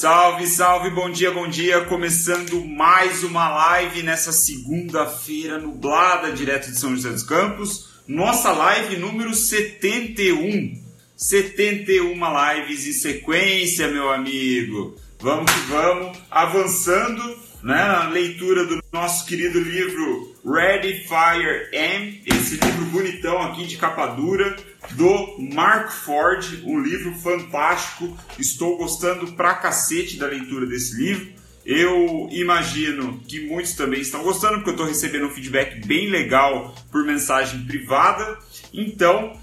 Salve, salve, bom dia, bom dia. Começando mais uma live nessa segunda-feira nublada, direto de São José dos Campos. Nossa live número 71. 71 lives em sequência, meu amigo. Vamos que vamos, avançando né, na leitura do nosso querido livro Ready Fire M, esse livro bonitão aqui de capa dura do Mark Ford, um livro fantástico. Estou gostando pra cacete da leitura desse livro. Eu imagino que muitos também estão gostando, porque eu estou recebendo um feedback bem legal por mensagem privada. Então,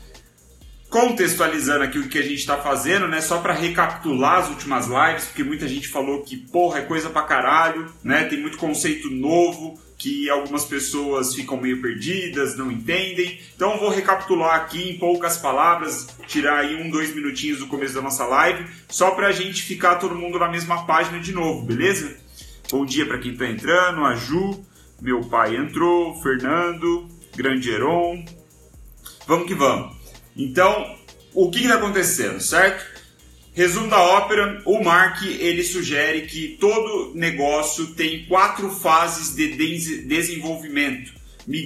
contextualizando aqui o que a gente está fazendo, né? Só para recapitular as últimas lives, porque muita gente falou que porra é coisa pra caralho, né? Tem muito conceito novo que algumas pessoas ficam meio perdidas, não entendem. Então vou recapitular aqui em poucas palavras, tirar aí um, dois minutinhos do começo da nossa live, só para a gente ficar todo mundo na mesma página de novo, beleza? Bom dia para quem está entrando, a Ju, meu pai entrou, Fernando, Grande Heron. Vamos que vamos. Então, o que está acontecendo, certo? Resumo da ópera, o Mark ele sugere que todo negócio tem quatro fases de desenvolvimento,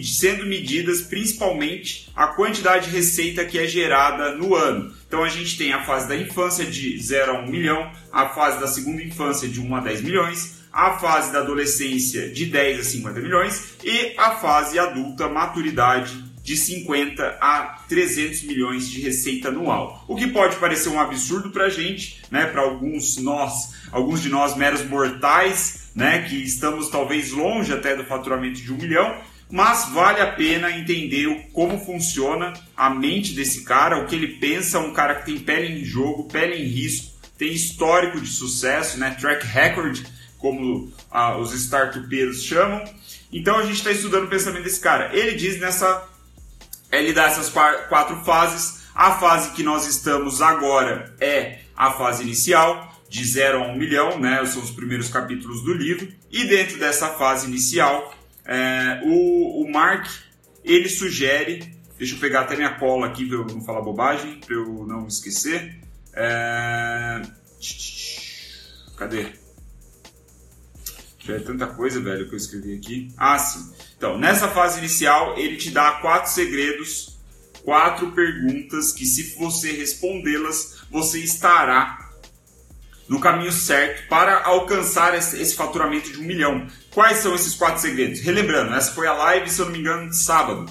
sendo medidas principalmente a quantidade de receita que é gerada no ano. Então a gente tem a fase da infância de 0 a 1 milhão, a fase da segunda infância de 1 a 10 milhões, a fase da adolescência de 10 a 50 milhões e a fase adulta maturidade de 50 a 300 milhões de receita anual. O que pode parecer um absurdo para a gente, né, para alguns nós, alguns de nós meros mortais, né, que estamos talvez longe até do faturamento de um milhão, mas vale a pena entender como funciona a mente desse cara, o que ele pensa, um cara que tem pele em jogo, pele em risco, tem histórico de sucesso, né, track record, como ah, os startupeiros chamam. Então a gente está estudando o pensamento desse cara. Ele diz nessa ele dá essas quatro fases. A fase que nós estamos agora é a fase inicial, de 0 a 1 um milhão, né? São os primeiros capítulos do livro. E dentro dessa fase inicial, é, o, o Mark ele sugere. Deixa eu pegar até minha cola aqui para eu não falar bobagem, para eu não esquecer. É... Cadê? É tanta coisa, velho, que eu escrevi aqui. Ah, sim. Então, nessa fase inicial, ele te dá quatro segredos, quatro perguntas que, se você respondê-las, você estará no caminho certo para alcançar esse faturamento de um milhão. Quais são esses quatro segredos? Relembrando, essa foi a live, se eu não me engano, de sábado.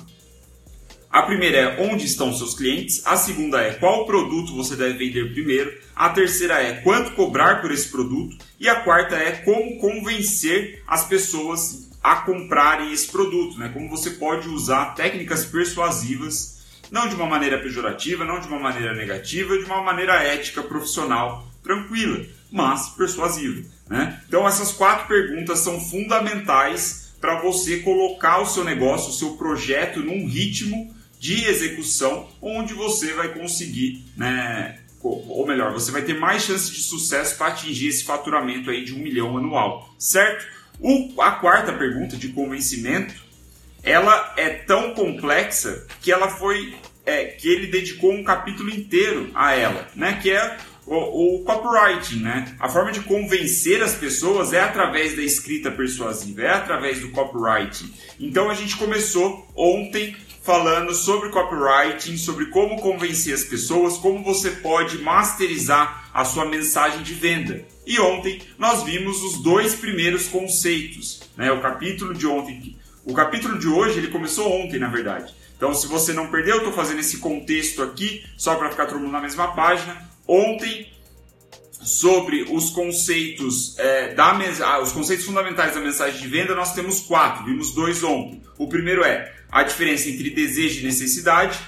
A primeira é onde estão seus clientes, a segunda é qual produto você deve vender primeiro, a terceira é quanto cobrar por esse produto e a quarta é como convencer as pessoas a comprarem esse produto, né? Como você pode usar técnicas persuasivas, não de uma maneira pejorativa, não de uma maneira negativa, de uma maneira ética, profissional, tranquila, mas persuasiva, né? Então essas quatro perguntas são fundamentais para você colocar o seu negócio, o seu projeto num ritmo de execução onde você vai conseguir, né, ou melhor, você vai ter mais chance de sucesso para atingir esse faturamento aí de um milhão anual, certo? O, a quarta pergunta de convencimento, ela é tão complexa que ela foi é, que ele dedicou um capítulo inteiro a ela, né? Que é o, o, copywriting, né? A forma de convencer as pessoas é através da escrita persuasiva, é através do copywriting. Então a gente começou ontem falando sobre copywriting, sobre como convencer as pessoas, como você pode masterizar a sua mensagem de venda. E ontem nós vimos os dois primeiros conceitos, né? O capítulo de ontem, o capítulo de hoje ele começou ontem, na verdade. Então, se você não perdeu, eu estou fazendo esse contexto aqui só para ficar todo mundo na mesma página. Ontem sobre os conceitos é, da ah, os conceitos fundamentais da mensagem de venda nós temos quatro vimos dois ontem o primeiro é a diferença entre desejo e necessidade.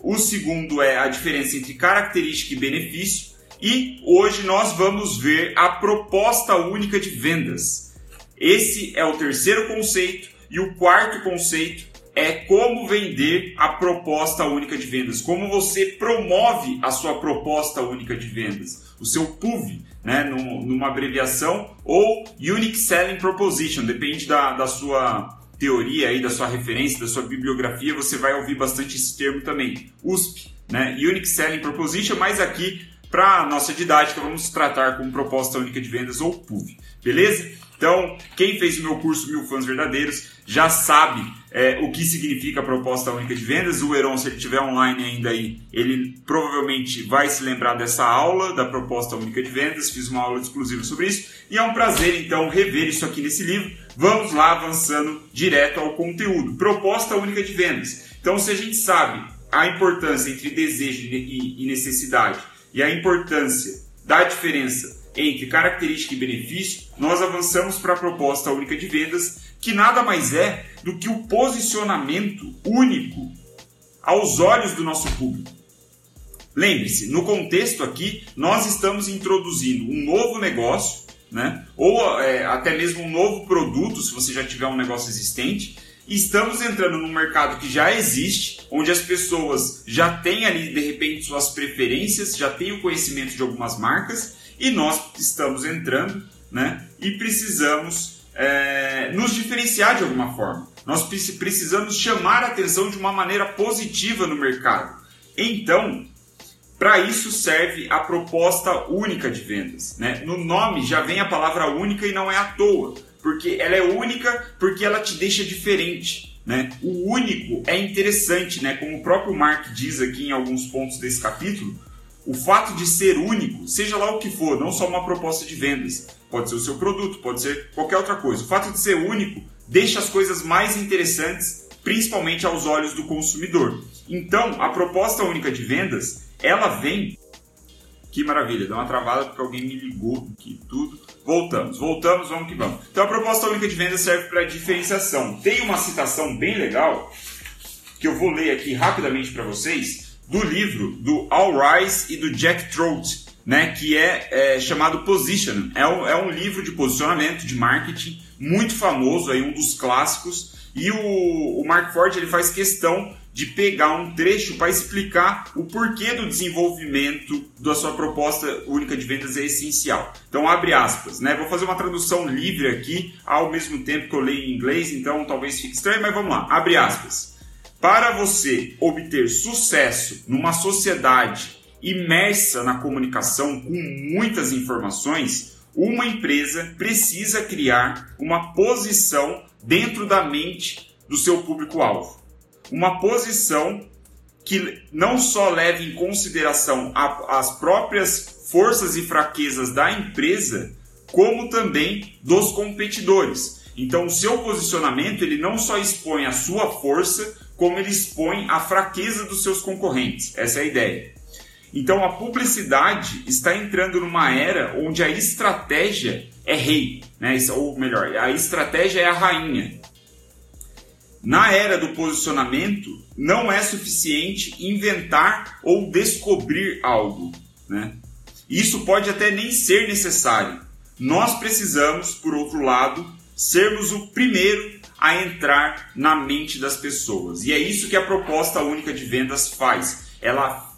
O segundo é a diferença entre característica e benefício. E hoje nós vamos ver a proposta única de vendas. Esse é o terceiro conceito e o quarto conceito é como vender a proposta única de vendas, como você promove a sua proposta única de vendas, o seu PUV, né, numa abreviação, ou Unique Selling Proposition, depende da, da sua teoria aí, da sua referência, da sua bibliografia, você vai ouvir bastante esse termo também, USP, né, Unique Selling Proposition, mas aqui Para nossa didática, vamos tratar com proposta única de vendas ou PUV, beleza? Então, quem fez o meu curso Mil Fãs Verdadeiros já sabe é, o que significa a proposta única de vendas. O Heron, se ele estiver online ainda aí, ele provavelmente vai se lembrar dessa aula da proposta única de vendas. Fiz uma aula exclusiva sobre isso e é um prazer então rever isso aqui nesse livro. Vamos lá avançando direto ao conteúdo. Proposta única de vendas. Então, se a gente sabe a importância entre desejo e necessidade e a importância da diferença entre característica e benefício, nós avançamos para a proposta única de vendas, que nada mais é do que o posicionamento único aos olhos do nosso público. Lembre-se, no contexto aqui, nós estamos introduzindo um novo negócio, né? ou é, até mesmo um novo produto, se você já tiver um negócio existente, estamos entrando num mercado que já existe, onde as pessoas já têm ali, de repente, suas preferências, já têm o conhecimento de algumas marcas, e nós estamos entrando né, e precisamos é, nos diferenciar de alguma forma. Nós precisamos chamar a atenção de uma maneira positiva no mercado. Então, para isso serve a proposta única de vendas. Né? No nome já vem a palavra única e não é à toa, porque ela é única porque ela te deixa diferente. Né? O único é interessante, né? como o próprio Mark diz aqui em alguns pontos desse capítulo, o fato de ser único, seja lá o que for, não só uma proposta de vendas, pode ser o seu produto, pode ser qualquer outra coisa. O fato de ser único deixa as coisas mais interessantes, principalmente aos olhos do consumidor. Então, a proposta única de vendas, ela vem. Que maravilha, deu uma travada porque alguém me ligou aqui tudo. Voltamos, voltamos, vamos que vamos. Então, a proposta única de vendas serve para diferenciação. Tem uma citação bem legal que eu vou ler aqui rapidamente para vocês do livro do Al Rice e do Jack Trout, né, que é, é chamado Position. É um, é um livro de posicionamento, de marketing, muito famoso, aí, um dos clássicos. E o, o Mark Ford ele faz questão de pegar um trecho para explicar o porquê do desenvolvimento da sua proposta única de vendas é essencial. Então, abre aspas, né? Vou fazer uma tradução livre aqui, ao mesmo tempo que eu leio em inglês, então talvez fique estranho, mas vamos lá. Abre aspas. Para você obter sucesso numa sociedade imersa na comunicação com muitas informações, uma empresa precisa criar uma posição dentro da mente do seu público-alvo. Uma posição que não só leve em consideração a, as próprias forças e fraquezas da empresa, como também dos competidores. Então, o seu posicionamento ele não só expõe a sua força, como ele expõe a fraqueza dos seus concorrentes. Essa é a ideia. Então a publicidade está entrando numa era onde a estratégia é rei, né? ou melhor, a estratégia é a rainha. Na era do posicionamento, não é suficiente inventar ou descobrir algo. Né? Isso pode até nem ser necessário. Nós precisamos, por outro lado, sermos o primeiro a entrar na mente das pessoas. E é isso que a proposta única de vendas faz. Ela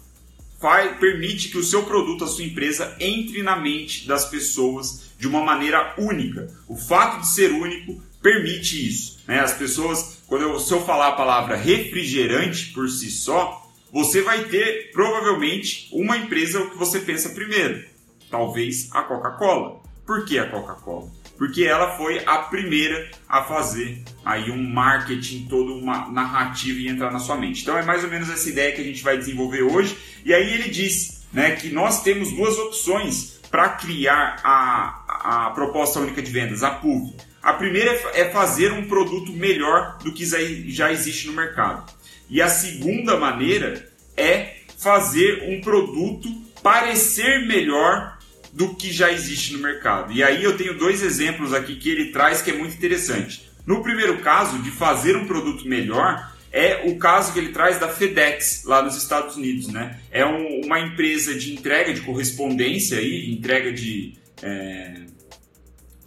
faz, permite que o seu produto, a sua empresa, entre na mente das pessoas de uma maneira única. O fato de ser único permite isso. Né? As pessoas, quando eu, se eu falar a palavra refrigerante por si só, você vai ter provavelmente uma empresa que você pensa primeiro. Talvez a Coca-Cola. Por que a Coca-Cola? Porque ela foi a primeira a fazer aí um marketing, toda uma narrativa e entrar na sua mente. Então é mais ou menos essa ideia que a gente vai desenvolver hoje. E aí ele diz né, que nós temos duas opções para criar a, a proposta única de vendas, a PUV. A primeira é fazer um produto melhor do que já existe no mercado. E a segunda maneira é fazer um produto parecer melhor do que já existe no mercado. E aí eu tenho dois exemplos aqui que ele traz que é muito interessante. No primeiro caso, de fazer um produto melhor, é o caso que ele traz da FedEx lá nos Estados Unidos, né? É um, uma empresa de entrega de correspondência aí, entrega de, é,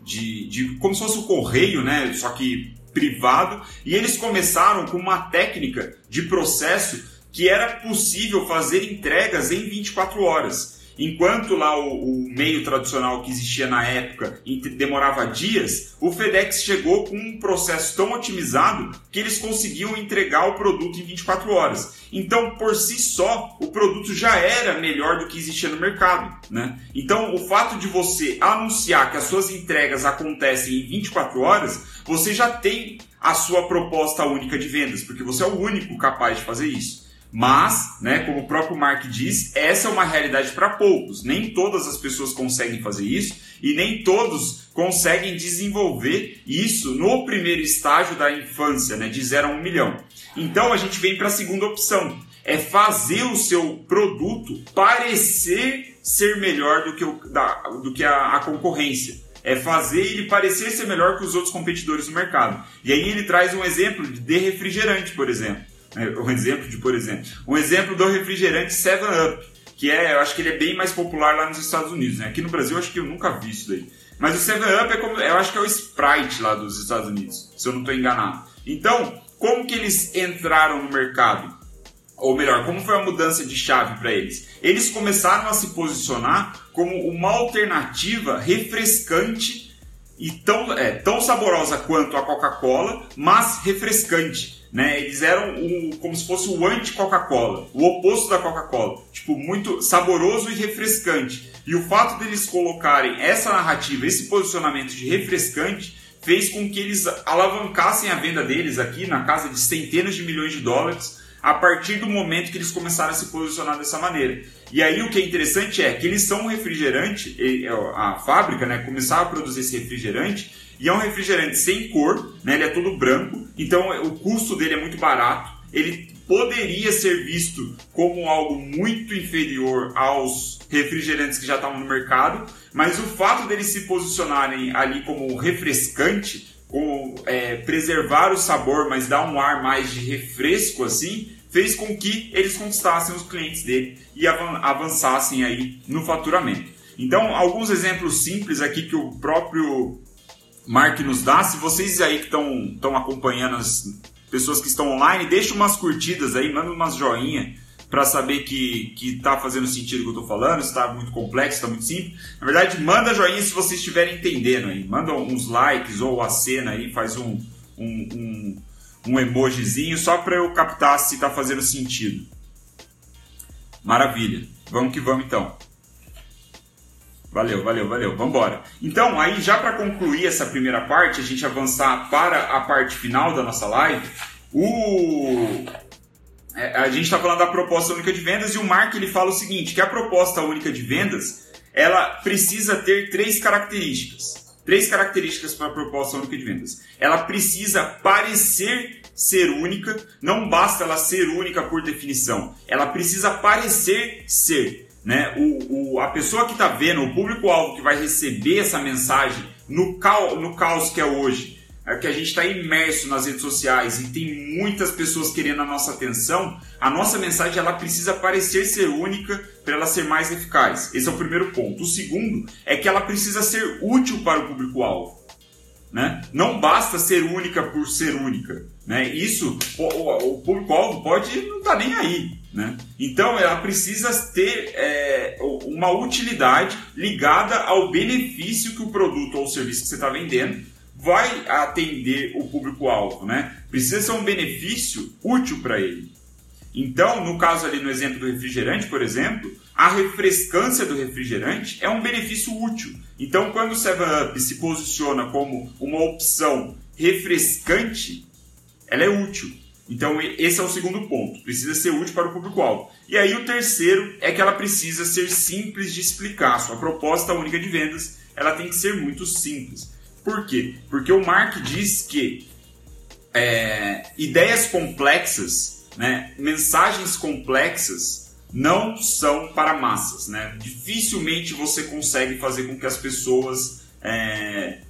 de, de como se fosse o correio, né? Só que privado. E eles começaram com uma técnica de processo que era possível fazer entregas em 24 horas. Enquanto lá o, o, meio tradicional que existia na época demorava dias, o FedEx chegou com um processo tão otimizado que eles conseguiam entregar o produto em 24 horas. Então, por si só, o produto já era melhor do que existia no mercado. Né? Então, o fato de você anunciar que as suas entregas acontecem em 24 horas, você já tem a sua proposta única de vendas, porque você é o único capaz de fazer isso. Mas, né, como o próprio Mark diz, essa é uma realidade para poucos. Nem todas as pessoas conseguem fazer isso e nem todos conseguem desenvolver isso no primeiro estágio da infância, né, de 0 a 1 um milhão. Então a gente vem para a segunda opção, é fazer o seu produto parecer ser melhor do que, o, da, do que a, a concorrência é fazer ele parecer ser melhor que os outros competidores do mercado. E aí ele traz um exemplo de refrigerante, por exemplo. É, um exemplo de, por exemplo, um exemplo do refrigerante 7-Up, que é, eu acho que ele é bem mais popular lá nos Estados Unidos, né? Aqui no Brasil eu acho que eu nunca vi isso daí. Mas o 7-Up é como, eu acho que é o Sprite lá dos Estados Unidos, se eu não estou enganado. Então, como que eles entraram no mercado? Ou melhor, como foi a mudança de chave para eles? Eles começaram a se posicionar como uma alternativa refrescante e tão, é, tão saborosa quanto a Coca-Cola, mas refrescante. Né? Eles eram o, como se fosse o anti-Coca-Cola, o oposto da Coca-Cola, tipo muito saboroso e refrescante. E o fato deles colocarem essa narrativa, esse posicionamento de refrescante, fez com que eles alavancassem a venda deles aqui na casa de centenas de milhões de dólares a partir do momento que eles começaram a se posicionar dessa maneira. E aí o que é interessante é que eles são um refrigerante, a fábrica né, começava a produzir esse refrigerante e é um refrigerante sem cor, né? ele é todo branco, então o custo dele é muito barato. Ele poderia ser visto como algo muito inferior aos refrigerantes que já estavam no mercado, mas o fato deles se posicionarem ali como refrescante, como é, preservar o sabor, mas dar um ar mais de refresco assim, fez com que eles conquistassem os clientes dele e avançassem aí no faturamento. Então, alguns exemplos simples aqui que o próprio Mark nos dá. Se vocês aí que estão acompanhando as pessoas que estão online, deixa umas curtidas aí, manda umas joinha para saber que, que tá fazendo sentido o que eu estou falando, se está muito complexo, está muito simples. Na verdade, manda joinha se vocês estiverem entendendo aí. Manda uns likes ou a cena aí, faz um, um, um, um emojizinho só para eu captar se está fazendo sentido. Maravilha. Vamos que vamos então. Valeu, valeu, valeu. Vamos embora. Então, aí já para concluir essa primeira parte, a gente avançar para a parte final da nossa live, o é, a gente está falando da proposta única de vendas e o Mark ele fala o seguinte, que a proposta única de vendas, ela precisa ter três características. Três características para a proposta única de vendas. Ela precisa parecer ser única, não basta ela ser única por definição. Ela precisa parecer ser né? O, o, a pessoa que está vendo, o público-alvo que vai receber essa mensagem no, cal, no caos que é hoje, é que a gente está imerso nas redes sociais e tem muitas pessoas querendo a nossa atenção, a nossa mensagem ela precisa parecer ser única para ela ser mais eficaz. Esse é o primeiro ponto. O segundo é que ela precisa ser útil para o público-alvo. Né? Não basta ser única por ser única. Né? Isso, o, o público-alvo pode não estar tá nem aí. Né? Então ela precisa ter é, uma utilidade ligada ao benefício que o produto ou serviço que você está vendendo vai atender o público-alvo. Né? Precisa ser um benefício útil para ele. Então, no caso ali no exemplo do refrigerante, por exemplo, a refrescância do refrigerante é um benefício útil. Então, quando o 7-Up se posiciona como uma opção refrescante, ela é útil. Então, esse é o segundo ponto. Precisa ser útil para o público-alvo. E aí, o terceiro é que ela precisa ser simples de explicar. Sua proposta única de vendas ela tem que ser muito simples. Por quê? Porque o Mark diz que é, ideias complexas, né, mensagens complexas, não são para massas. Né? Dificilmente você consegue fazer com que as pessoas é,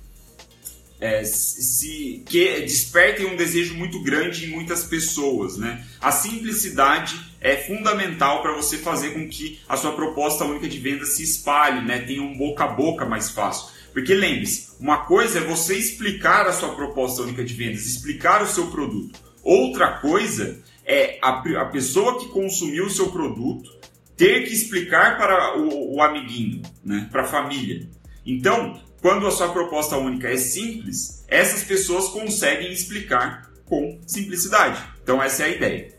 é, se que despertem um desejo muito grande em muitas pessoas, né? A simplicidade é fundamental para você fazer com que a sua proposta única de venda se espalhe, né? Tenha um boca a boca mais fácil. Porque lembre-se, uma coisa é você explicar a sua proposta única de vendas, explicar o seu produto. Outra coisa é a, a pessoa que consumiu o seu produto ter que explicar para o, o amiguinho, né, para a família. Então, quando a sua proposta única é simples, essas pessoas conseguem explicar com simplicidade. Então, essa é a ideia.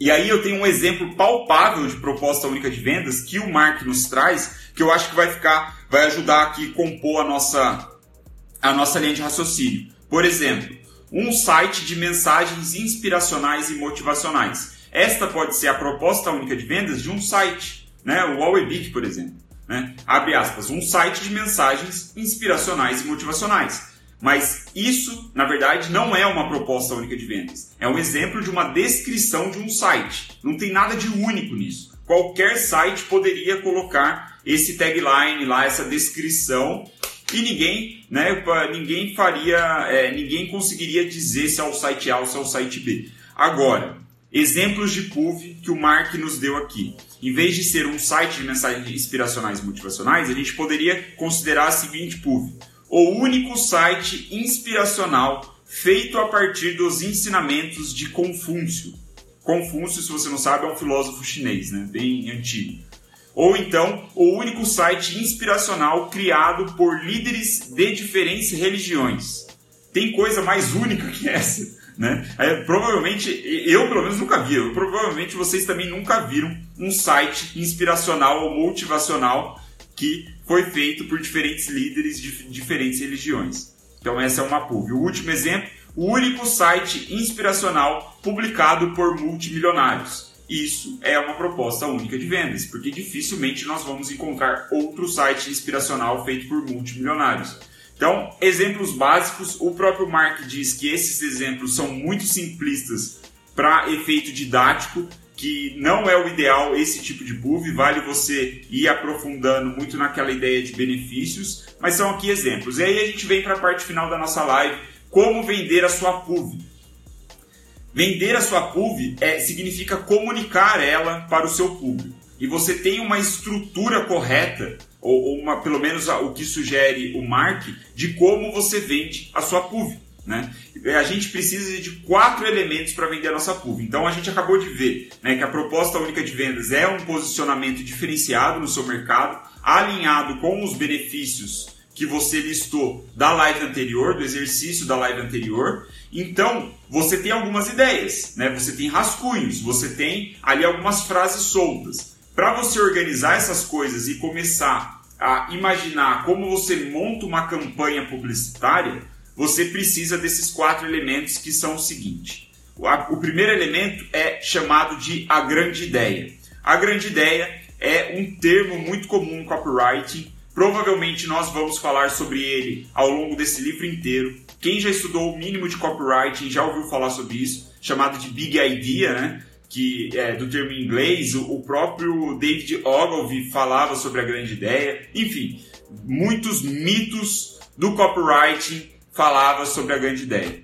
E aí eu tenho um exemplo palpável de proposta única de vendas que o Mark nos traz, que eu acho que vai ficar, vai ajudar aqui a compor a nossa, a nossa linha de raciocínio. Por exemplo, um site de mensagens inspiracionais e motivacionais. Esta pode ser a proposta única de vendas de um site, né? o Webit, por exemplo. Né? Abre aspas, um site de mensagens inspiracionais e motivacionais. Mas isso, na verdade, não é uma proposta única de vendas. É um exemplo de uma descrição de um site. Não tem nada de único nisso. Qualquer site poderia colocar esse tagline lá, essa descrição, e ninguém, né, ninguém faria, é, ninguém conseguiria dizer se é o site A ou se é o site B. Agora, exemplos de PUV que o Mark nos deu aqui. Em vez de ser um site de mensagens inspiracionais e motivacionais, a gente poderia considerar a seguinte PUV o único site inspiracional feito a partir dos ensinamentos de Confúcio. Confúcio, se você não sabe, é um filósofo chinês, né? bem antigo. Ou então, o único site inspiracional criado por líderes de diferentes religiões. Tem coisa mais única que essa? Né? Provavelmente, eu pelo menos nunca vi, eu, provavelmente vocês também nunca viram um site inspiracional ou motivacional que foi feito por diferentes líderes de diferentes religiões. Então essa é uma PUV. O último exemplo, o único site inspiracional publicado por multimilionários. Isso é uma proposta única de vendas, porque dificilmente nós vamos encontrar outro site inspiracional feito por multimilionários. Então, exemplos básicos, o próprio Mark diz que esses exemplos são muito simplistas para efeito didático, que não é o ideal esse tipo de PUV, vale você ir aprofundando muito naquela ideia de benefícios, mas são aqui exemplos. E aí a gente vem para a parte final da nossa live, como vender a sua PUV. Vender a sua PUV é, significa comunicar ela para o seu público. E você tem uma estrutura correta, ou, uma, pelo menos o que sugere o Mark, de como você vende a sua PUV. Né? A gente precisa de quatro elementos para vender a nossa PUV. Então a gente acabou de ver né, que a proposta única de vendas é um posicionamento diferenciado no seu mercado, alinhado com os benefícios que você listou da live anterior, do exercício da live anterior. Então, você tem algumas ideias, né? Você tem rascunhos, você tem ali algumas frases soltas. Para você organizar essas coisas e começar a imaginar como você monta uma campanha publicitária, você precisa desses quatro elementos que são o seguinte. O primeiro elemento é chamado de a grande ideia. A grande ideia é um termo muito comum no copywriting. Provavelmente nós vamos falar sobre ele ao longo desse livro inteiro. Quem já estudou o mínimo de copywriting já ouviu falar sobre isso, chamado de Big Idea, né? Que é, do termo inglês, o, próprio David Ogilvy falava sobre a grande ideia. Enfim, muitos mitos do copywriting falava sobre a grande ideia.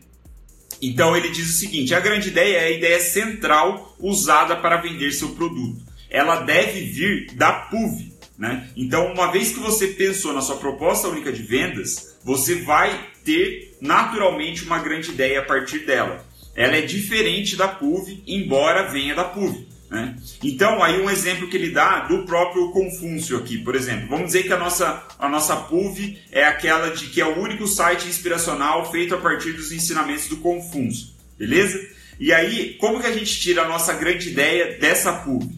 Então ele diz o seguinte: a grande ideia é a ideia central usada para vender seu produto. Ela deve vir da PUV. Né? Então, uma vez que você pensou na sua proposta única de vendas, você vai ter naturalmente uma grande ideia a partir dela. Ela é diferente da PUV, embora venha da PUV. Né? Então, aí um exemplo que ele dá do próprio Confúcio aqui, por exemplo. Vamos dizer que a nossa, a nossa PUV é aquela de que é o único site inspiracional feito a partir dos ensinamentos do Confúcio, beleza? E aí, como que a gente tira a nossa grande ideia dessa PUV?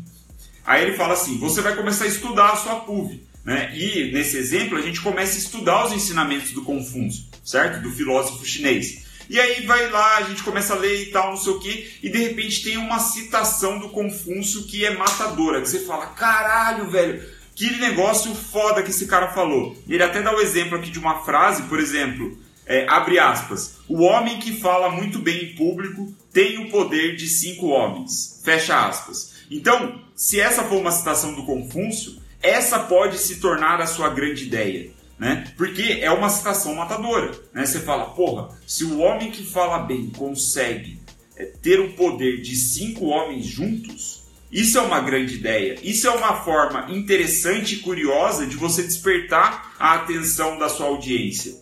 Aí ele fala assim, você vai começar a estudar a sua PUV. Né? E nesse exemplo, a gente começa a estudar os ensinamentos do Confúcio, certo? Do filósofo chinês. E aí vai lá, a gente começa a ler e tal, não sei o que, e de repente tem uma citação do Confúcio que é matadora, que você fala, caralho, velho, que negócio foda que esse cara falou. Ele até dá o exemplo aqui de uma frase, por exemplo, é, abre aspas, o homem que fala muito bem em público tem o poder de cinco homens, fecha aspas. Então, se essa for uma citação do Confúcio, essa pode se tornar a sua grande ideia né? Porque é uma citação matadora, né? Você fala, porra, se o homem que fala bem consegue é, ter o poder de cinco homens juntos, isso é uma grande ideia. Isso é uma forma interessante e curiosa de você despertar a atenção da sua audiência,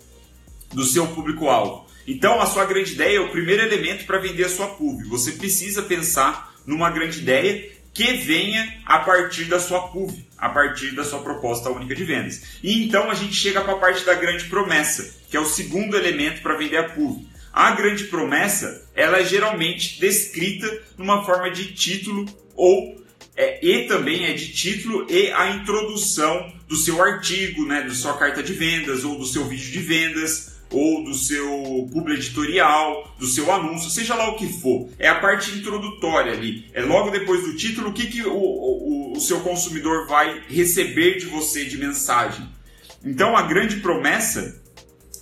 do seu público-alvo. Então, a sua grande ideia é o primeiro elemento para vender a sua pub. Você precisa pensar numa grande ideia que venha a partir da sua PUV, a partir da sua proposta única de vendas. E então a gente chega para a parte da grande promessa, que é o segundo elemento para vender a PUV. A grande promessa, ela é geralmente descrita numa forma de título ou é, e também é de título e a introdução do seu artigo, né, da sua carta de vendas ou do seu vídeo de vendas ou do seu publi editorial, do seu anúncio, seja lá o que for. É a parte introdutória ali. É logo depois do título o que, que o, o, o seu consumidor vai receber de você de mensagem. Então a grande promessa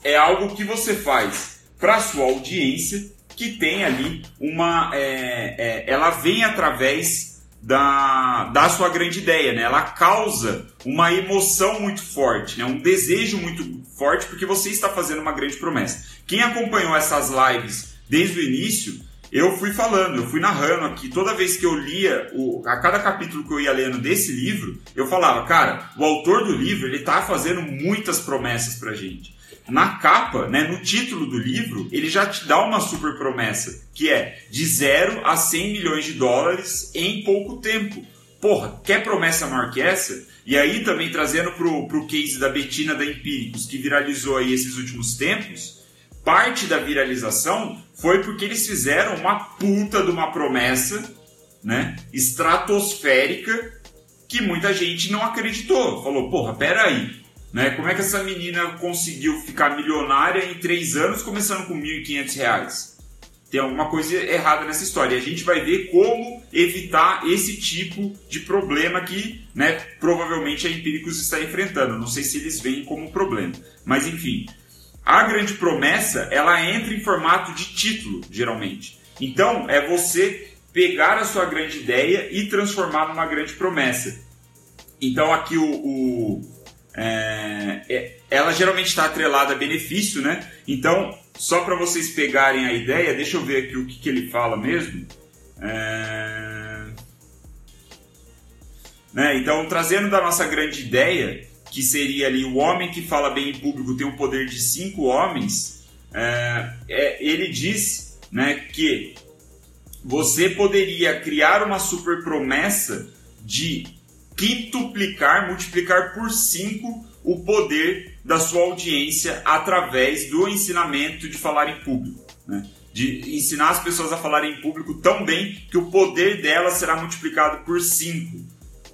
é algo que você faz para sua audiência que tem ali uma. É, é, ela vem através da, da sua grande ideia, né? Ela causa uma emoção muito forte, né? um desejo muito forte, porque você está fazendo uma grande promessa. Quem acompanhou essas lives desde o início, eu fui falando, eu fui narrando aqui. Toda vez que eu lia, o, a cada capítulo que eu ia lendo desse livro, eu falava, cara, o autor do livro ele está fazendo muitas promessas pra gente na capa, né, no título do livro, ele já te dá uma super promessa, que é de 0 a 100 milhões de dólares em pouco tempo. Porra, quer promessa maior que essa? E aí também trazendo pro, pro case da Betina da Empíricos, que viralizou aí esses últimos tempos, parte da viralização foi porque eles fizeram uma puta de uma promessa, né, estratosférica, que muita gente não acreditou. Falou, porra, peraí, né? Como é que essa menina conseguiu ficar milionária em três anos, começando com R$ 1.500? Tem alguma coisa errada nessa história. E a gente vai ver como evitar esse tipo de problema que né, provavelmente a Empíricos está enfrentando. Não sei se eles veem como problema. Mas enfim, a grande promessa ela entra em formato de título, geralmente. Então é você pegar a sua grande ideia e transformar numa grande promessa. Então aqui o, o é, é, ela geralmente está atrelada a benefício, né? Então, só para vocês pegarem a ideia, deixa eu ver aqui o que, que ele fala mesmo. É... Né? Então, trazendo da nossa grande ideia, que seria ali o homem que fala bem em público tem o poder de cinco homens, é, é, ele diz né, que você poderia criar uma super promessa de quintuplicar, multiplicar por 5 o poder da sua audiência através do ensinamento de falar em público. Né? De ensinar as pessoas a falarem em público tão bem que o poder delas será multiplicado por 5.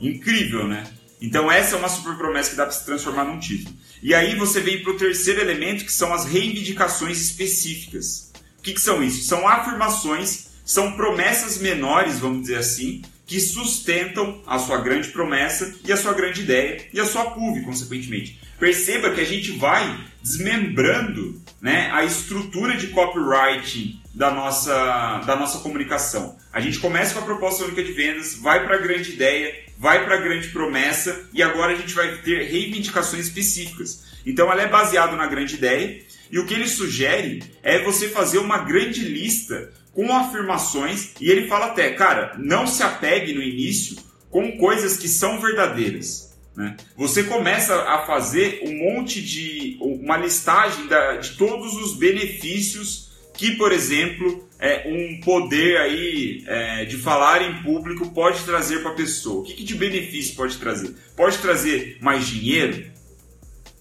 Incrível, né? Então essa é uma super promessa que dá para se transformar num título. E aí você vem para o terceiro elemento, que são as reivindicações específicas. O que, que são isso? São afirmações, são promessas menores, vamos dizer assim, que sustentam a sua grande promessa e a sua grande ideia e a sua PUV, consequentemente. Perceba que a gente vai desmembrando né, a estrutura de copywriting da nossa, da nossa comunicação. A gente começa com a proposta única de vendas, vai para a grande ideia, vai para a grande promessa e agora a gente vai ter reivindicações específicas. Então ela é baseada na grande ideia e o que ele sugere é você fazer uma grande lista com afirmações e ele fala até, cara, não se apegue no início com coisas que são verdadeiras. Né? Você começa a fazer um monte de uma listagem da, de todos os benefícios que, por exemplo, é, um poder aí é, de falar em público pode trazer para a pessoa. O que, que de benefício pode trazer? Pode trazer mais dinheiro?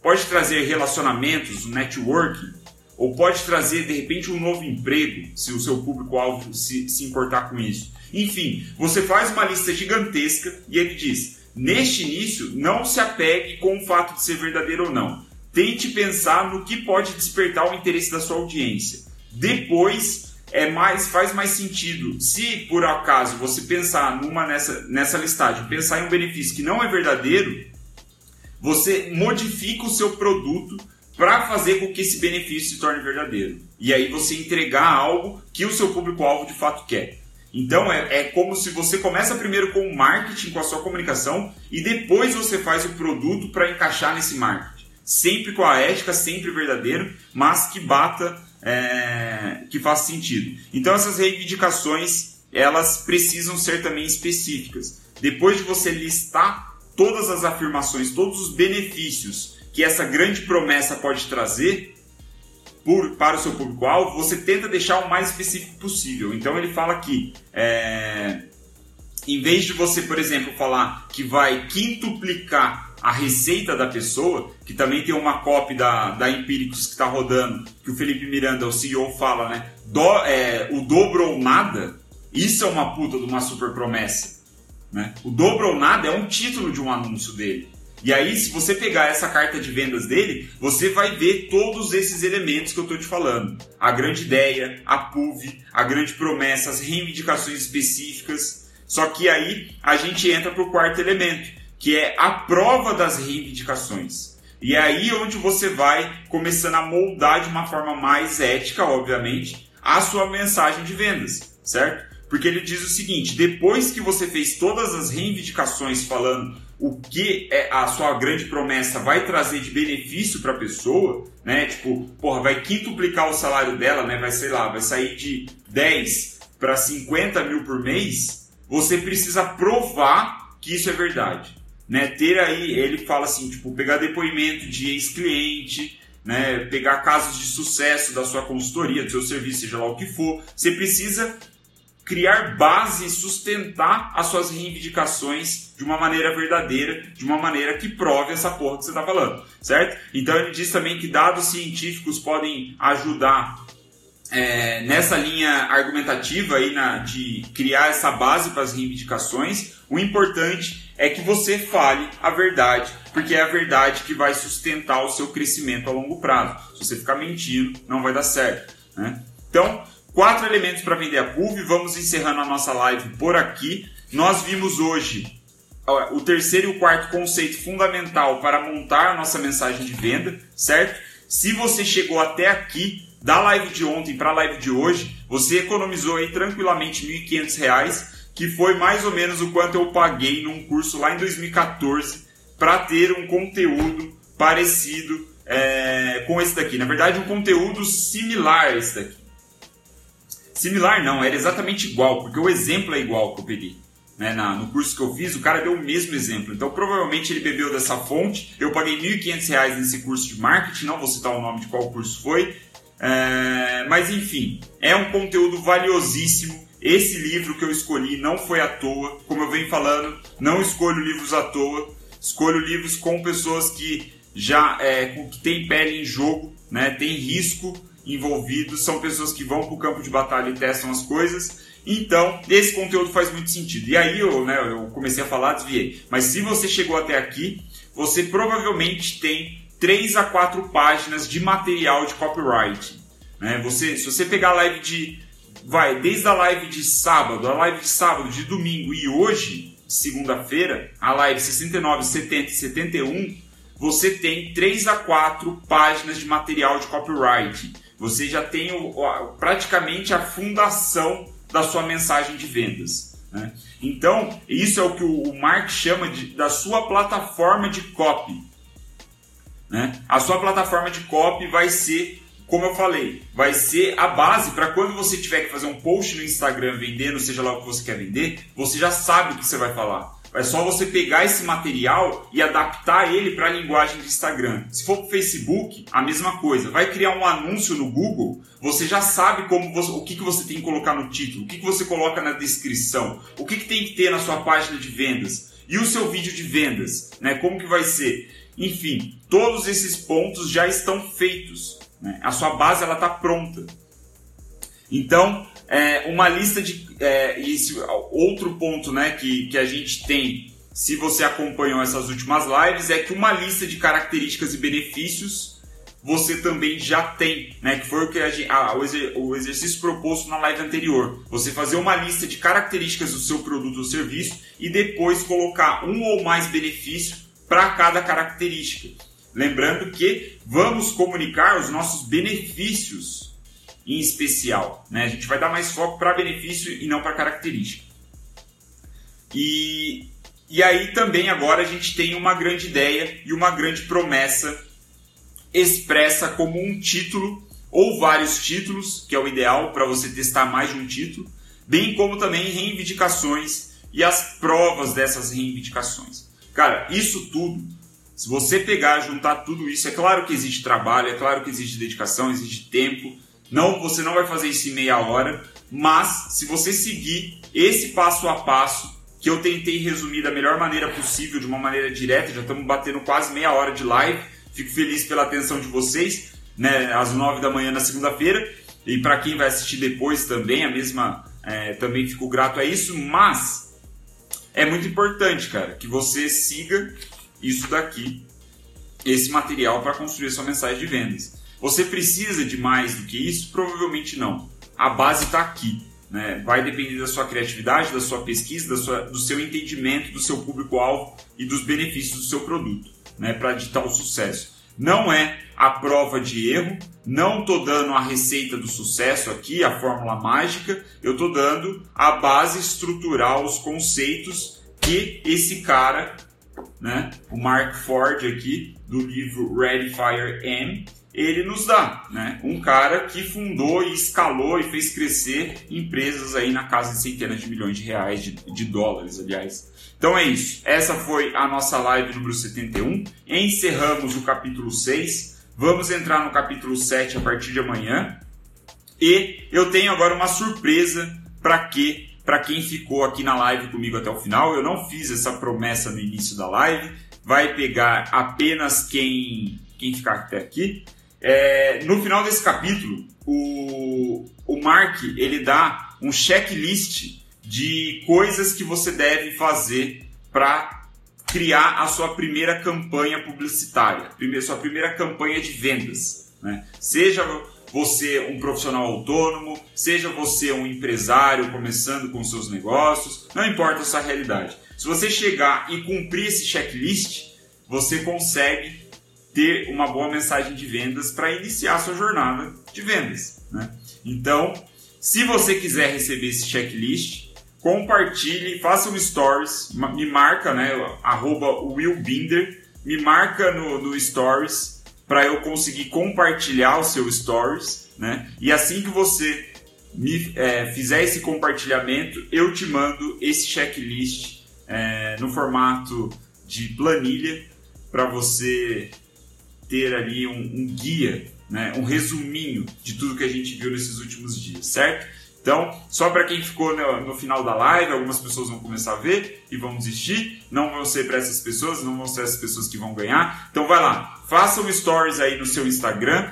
Pode trazer relacionamentos, networking? Ou pode trazer de repente um novo emprego, se o seu público-alvo se, se importar com isso. Enfim, você faz uma lista gigantesca e ele diz: neste início, não se apegue com o fato de ser verdadeiro ou não. Tente pensar no que pode despertar o interesse da sua audiência. Depois, é mais faz mais sentido. Se por acaso você pensar numa nessa, nessa listagem, pensar em um benefício que não é verdadeiro, você modifica o seu produto para fazer com que esse benefício se torne verdadeiro. E aí você entregar algo que o seu público-alvo de fato quer. Então é, é como se você começa primeiro com o marketing, com a sua comunicação, e depois você faz o produto para encaixar nesse marketing. Sempre com a ética, sempre verdadeiro, mas que bata, é, que faça sentido. Então essas reivindicações, elas precisam ser também específicas. Depois de você listar todas as afirmações, todos os benefícios que essa grande promessa pode trazer por, para o seu público-alvo, você tenta deixar o mais específico possível. Então ele fala aqui, é, em vez de você, por exemplo, falar que vai quintuplicar a receita da pessoa, que também tem uma copy da, da Empíricos que está rodando, que o Felipe Miranda, o CEO, fala, né? Do, é, o dobro ou nada, isso é uma puta de uma super promessa. Né? O dobro ou nada é um título de um anúncio dele. E aí, se você pegar essa carta de vendas dele, você vai ver todos esses elementos que eu estou te falando. A grande ideia, a PUV, a grande promessa, as reivindicações específicas. Só que aí a gente entra para o quarto elemento, que é a prova das reivindicações. E é aí onde você vai começando a moldar de uma forma mais ética, obviamente, a sua mensagem de vendas, certo? Porque ele diz o seguinte: depois que você fez todas as reivindicações falando o que é a sua grande promessa vai trazer de benefício para a pessoa, né? Tipo, porra, vai quintuplicar o salário dela, né? Vai, sei lá, vai sair de 10 para 50 mil por mês. Você precisa provar que isso é verdade, né? Ter aí, ele fala assim, tipo, pegar depoimento de ex-cliente, né? Pegar casos de sucesso da sua consultoria, do seu serviço, seja lá o que for. Você precisa criar base e sustentar as suas reivindicações de uma maneira verdadeira, de uma maneira que prove essa porra que você está falando, certo? Então ele diz também que dados científicos podem ajudar é, nessa linha argumentativa aí na, de criar essa base para as reivindicações. O importante é que você fale a verdade, porque é a verdade que vai sustentar o seu crescimento a longo prazo. Se você ficar mentindo, não vai dar certo. Né? Então, Quatro elementos para vender a PUV. Vamos encerrando a nossa live por aqui. Nós vimos hoje o terceiro e o quarto conceito fundamental para montar a nossa mensagem de venda, certo? Se você chegou até aqui, da live de ontem para a live de hoje, você economizou aí tranquilamente R$ 1.500, que foi mais ou menos o quanto eu paguei num curso lá em 2014 para ter um conteúdo parecido é, com esse daqui. Na verdade, um conteúdo similar a esse daqui. Similar não, era exatamente igual, porque o exemplo é igual que eu peguei. Né, na, no curso que eu fiz, o cara deu o mesmo exemplo. Então, provavelmente ele bebeu dessa fonte. Eu paguei R$ 1.500 nesse curso de marketing, não vou citar o nome de qual curso foi. É, mas, enfim, é um conteúdo valiosíssimo. Esse livro que eu escolhi não foi à toa. Como eu venho falando, não escolho livros à toa. Escolho livros com pessoas que já é, que têm pele em jogo, né, tem risco envolvidos, são pessoas que vão para o campo de batalha e testam as coisas. Então, esse conteúdo faz muito sentido. E aí eu, né, eu comecei a falar, desviei. Mas se você chegou até aqui, você provavelmente tem 3 a 4 páginas de material de copyright. Né? Você, se você pegar a live de. Vai, desde a live de sábado, a live de sábado, de domingo e hoje, segunda-feira, a live 69, 70 e 71, você tem 3 a 4 páginas de material de copyright você já tem o, praticamente a fundação da sua mensagem de vendas. Né? Então, isso é o que o Mark chama de, da sua plataforma de copy. Né? A sua plataforma de copy vai ser, como eu falei, vai ser a base para quando você tiver que fazer um post no Instagram vendendo, seja lá o que você quer vender, você já sabe o que você vai falar. É só você pegar esse material e adaptar ele para a linguagem de Instagram. Se for para o Facebook, a mesma coisa. Vai criar um anúncio no Google, você já sabe como você, o que, que você tem que colocar no título, o que, que você coloca na descrição, o que, que tem que ter na sua página de vendas e o seu vídeo de vendas, né? Como que vai ser? Enfim, todos esses pontos já estão feitos. Né? A sua base ela está pronta. Então, é, uma lista de. É, esse, outro ponto né, que, que a gente tem, se você acompanhou essas últimas lives, é que uma lista de características e benefícios você também já tem, né? Que foi o que a gente, o exercício proposto na live anterior. Você fazer uma lista de características do seu produto ou serviço e depois colocar um ou mais benefícios para cada característica. Lembrando que vamos comunicar os nossos benefícios em especial. Né? A gente vai dar mais foco para benefício e não para característica. E, e aí também agora a gente tem uma grande ideia e uma grande promessa expressa como um título ou vários títulos, que é o ideal para você testar mais de um título, bem como também reivindicações e as provas dessas reivindicações. Cara, isso tudo, se você pegar, juntar tudo isso, é claro que existe trabalho, é claro que existe dedicação, existe tempo, não, você não vai fazer isso em meia hora, mas se você seguir esse passo a passo, que eu tentei resumir da melhor maneira possível, de uma maneira direta. Já estamos batendo quase meia hora de live. Fico feliz pela atenção de vocês, né, às nove da manhã na segunda-feira. E para quem vai assistir depois também, a mesma, é, também fico grato a isso. Mas é muito importante, cara, que você siga isso daqui, esse material para construir sua mensagem de vendas. Você precisa de mais do que isso? Provavelmente não. A base está aqui. Né? Vai depender da sua criatividade, da sua pesquisa, da sua, do seu entendimento do seu público-alvo e dos benefícios do seu produto né? para ditar o sucesso. Não é a prova de erro, não estou dando a receita do sucesso aqui, a fórmula mágica, eu estou dando a base estrutural, os conceitos que esse cara, né, o Mark Ford aqui, do livro Ready Fire M, ele nos dá, né? Um cara que fundou e escalou e fez crescer empresas aí na casa de centenas de milhões de reais, de, de dólares, aliás. Então é isso. Essa foi a nossa live número 71. Encerramos o capítulo 6. Vamos entrar no capítulo 7 a partir de amanhã. E eu tenho agora uma surpresa para que para quem ficou aqui na live comigo até o final. Eu não fiz essa promessa no início da live. Vai pegar apenas quem quem ficar até aqui. É, no final desse capítulo, o, o Mark ele dá um checklist de coisas que você deve fazer para criar a sua primeira campanha publicitária, primeira, sua primeira campanha de vendas. Né? Seja você um profissional autônomo, seja você um empresário começando com seus negócios, não importa a sua realidade. Se você chegar e cumprir esse checklist, você consegue ter uma boa mensagem de vendas para iniciar sua jornada de vendas. Né? Então, se você quiser receber esse checklist, compartilhe, faça um stories, me marca, né, willbinder, me marca no, no stories para eu conseguir compartilhar o seu stories, né? E assim que você me é, fizer esse compartilhamento, eu te mando esse checklist é, no formato de planilha para você ter ali um, um guia, né, um resuminho de tudo que a gente viu nesses últimos dias, certo? Então, só para quem ficou no, no, final da live, algumas pessoas vão começar a ver e vão desistir. Não vão ser para essas pessoas, não vão ser essas pessoas que vão ganhar. Então, vai lá, faça um stories aí no seu Instagram.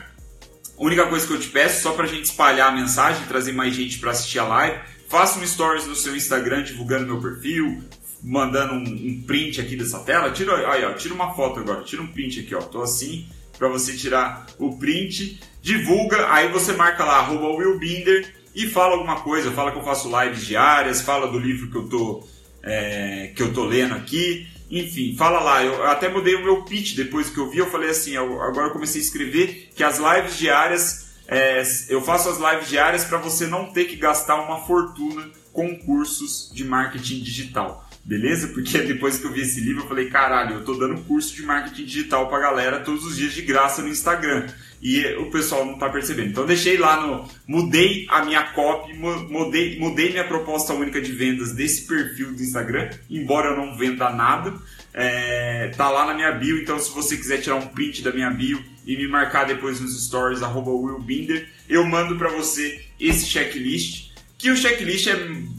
A única coisa que eu te peço, só para a gente espalhar a mensagem, trazer mais gente para assistir a live, faça um stories no seu Instagram divulgando meu perfil, mandando um, um print aqui dessa tela. Tira, aí, ó, tira uma foto agora, tira um print aqui, ó. Tô assim para você tirar o print, divulga, aí você marca lá arroba Willbinder e fala alguma coisa, fala que eu faço lives diárias, fala do livro que eu tô é, que eu tô lendo aqui, enfim, fala lá. Eu até mudei o meu pitch depois que eu vi, eu falei assim, eu, agora eu comecei a escrever que as lives diárias é, eu faço as lives diárias para você não ter que gastar uma fortuna com cursos de marketing digital. Beleza? Porque depois que eu vi esse livro, eu falei, caralho, eu tô dando curso de marketing digital pra galera todos os dias de graça no Instagram e o pessoal não está percebendo. Então deixei lá no. Mudei a minha copy, mudei, mudei minha proposta única de vendas desse perfil do Instagram, embora eu não venda nada. É, tá lá na minha bio, então se você quiser tirar um print da minha bio e me marcar depois nos stories, arroba willbinder, eu mando para você esse checklist, que o checklist é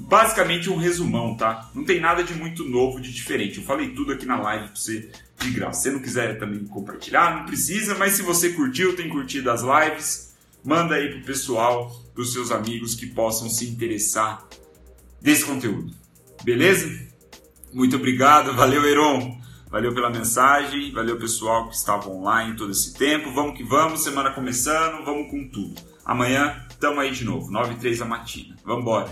basicamente um resumão, tá? Não tem nada de muito novo, de diferente. Eu falei tudo aqui na live pra você de graça. Se não quiser também compartilhar, não precisa, mas se você curtiu, tem curtido as lives, manda aí pro pessoal, pros seus amigos que possam se interessar desse conteúdo. Beleza? Muito obrigado, valeu Heron. Valeu pela mensagem, valeu pessoal que estava online todo esse tempo. Vamos que vamos, semana começando, vamos com tudo. Amanhã Tamo aí de novo, 9 e 3 da matina. Vambora!